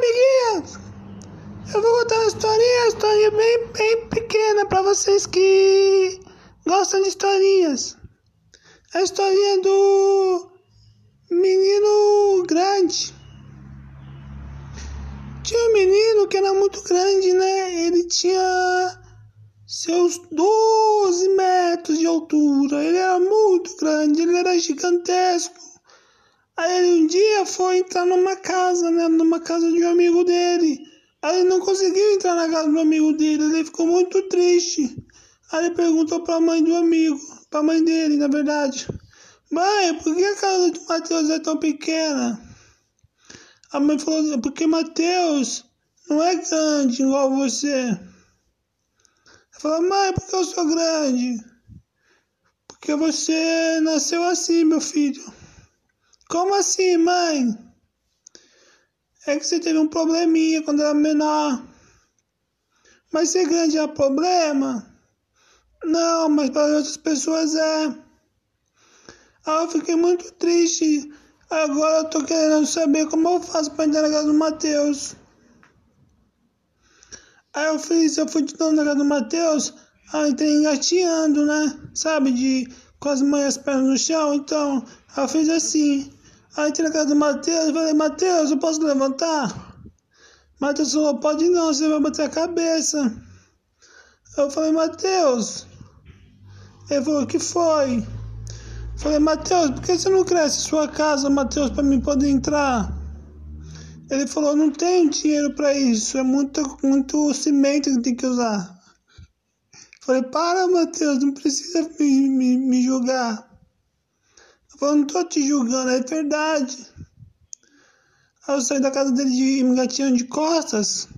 amiguinhos! Eu vou contar uma historinha, uma historinha bem, bem pequena para vocês que gostam de historinhas. A historinha do menino grande. Tinha um menino que era muito grande, né? Ele tinha seus 12 metros de altura. Ele era muito grande, ele era gigantesco. Aí ele um dia foi entrar numa casa, né? Numa casa de um amigo dele. Aí ele não conseguiu entrar na casa do amigo dele, ele ficou muito triste. Aí ele perguntou pra mãe do amigo, pra mãe dele, na verdade. Mãe, por que a casa do Matheus é tão pequena? A mãe falou, porque Matheus não é grande igual você. Ela falou, mãe, por que eu sou grande? Porque você nasceu assim, meu filho. Como assim, mãe? É que você teve um probleminha quando era menor. Mas ser grande é problema? Não, mas para outras pessoas é. Ah, eu fiquei muito triste. Agora eu tô querendo saber como eu faço para entrar na casa do Matheus. Aí eu fiz, eu fui de novo na casa do Matheus, aí entrei engateando, né? Sabe, de com as mãos pernas no chão, então eu fiz assim. Aí entrei na casa do Matheus falei, Matheus, eu posso levantar? Matheus falou, pode não, você vai bater a cabeça. Eu falei, Matheus. Ele falou, o que foi? falei, Matheus, por que você não cresce sua casa, Matheus, para mim poder entrar? Ele falou, não tenho dinheiro para isso, é muito, muito cimento que tem que usar. falei, para, Matheus, não precisa me, me, me julgar. Eu não tô te julgando, é verdade. Aí eu saí da casa dele de engatinhando de costas.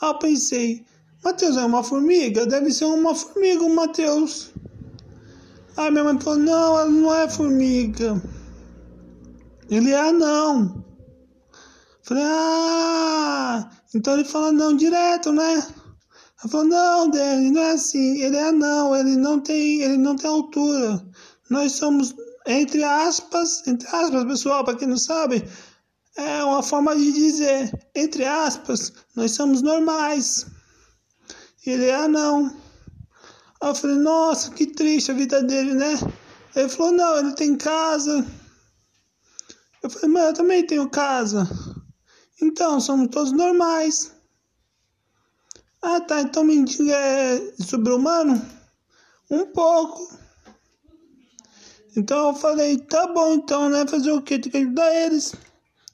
Aí eu pensei, Matheus é uma formiga? Deve ser uma formiga, o Matheus. Aí minha mãe falou, não, ela não é formiga. Ele é anão. Falei, ah, então ele fala não direto, né? Ela falou, não, Dani, não é assim. Ele é anão, ele não tem, ele não tem altura. Nós somos entre aspas, entre aspas, pessoal, para quem não sabe, é uma forma de dizer, entre aspas, nós somos normais. Ele é não. Aí eu falei, nossa, que triste a vida dele, né? Ele falou, não, ele tem casa. Eu falei, mas eu também tenho casa. Então, somos todos normais. Ah, tá, então mendigo é sobre-humano? Um pouco. Então eu falei, tá bom então, né? Fazer o quê? Tem que ajudar eles.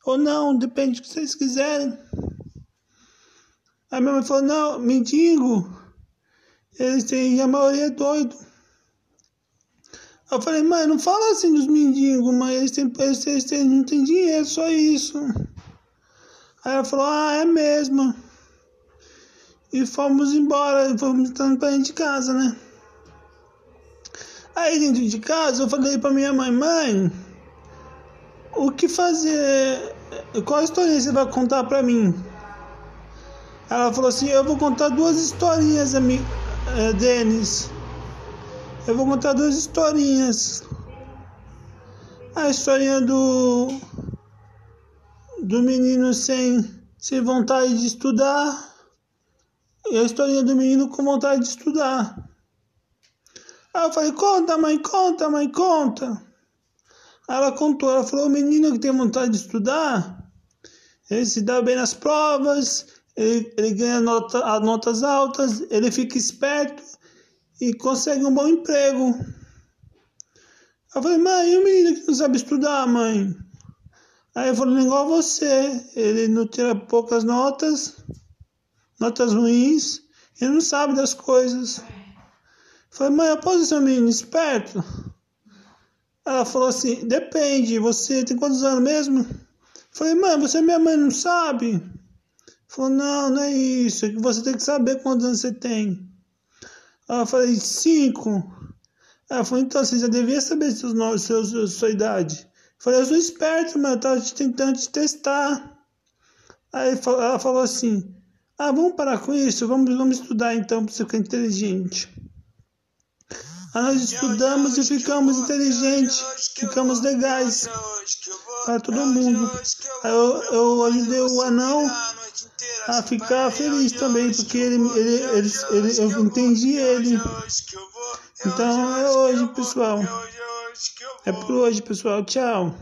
Ou não, depende do que vocês quiserem. Aí minha mãe falou, não, mendigo, eles têm, a maioria é doido. Eu falei, mãe, não fala assim dos mendigos, mãe, eles, têm, eles, eles têm, não têm dinheiro, só isso. Aí ela falou, ah, é mesmo. E fomos embora, fomos estando pra dentro de casa, né? Aí dentro de casa eu falei pra minha mãe, mãe, o que fazer? Qual história você vai contar pra mim? Ela falou assim, eu vou contar duas historinhas, amigo, é, Denis. Eu vou contar duas historinhas. A historinha do do menino sem, sem vontade de estudar e a historinha do menino com vontade de estudar. Aí eu falei, conta, mãe, conta, mãe, conta. Aí ela contou, ela falou, o menino que tem vontade de estudar, ele se dá bem nas provas, ele, ele ganha nota, notas altas, ele fica esperto e consegue um bom emprego. Eu falei, mãe, e o menino que não sabe estudar, mãe? Aí eu falei, igual você, ele não tira poucas notas, notas ruins, ele não sabe das coisas. Falei, mãe, eu posso ser um menino esperto? Ela falou assim, depende, você tem quantos anos mesmo? Falei, mãe, você é minha mãe, não sabe? Falou, não, não é isso, é que você tem que saber quantos anos você tem. Ela falei, cinco. Ela falou, então você já devia saber seus nomes, seus, sua idade. Falei, eu sou esperto, mas eu tava tentando te testar. Aí ela falou assim, ah, vamos parar com isso, vamos, vamos estudar então para você ficar inteligente. Nós estudamos e ficamos inteligentes, ficamos legais para todo mundo. Eu, eu ajudei o anão a ficar feliz também, porque ele, ele, ele, ele, eu entendi ele. Então é hoje, pessoal. É por hoje, pessoal. Tchau.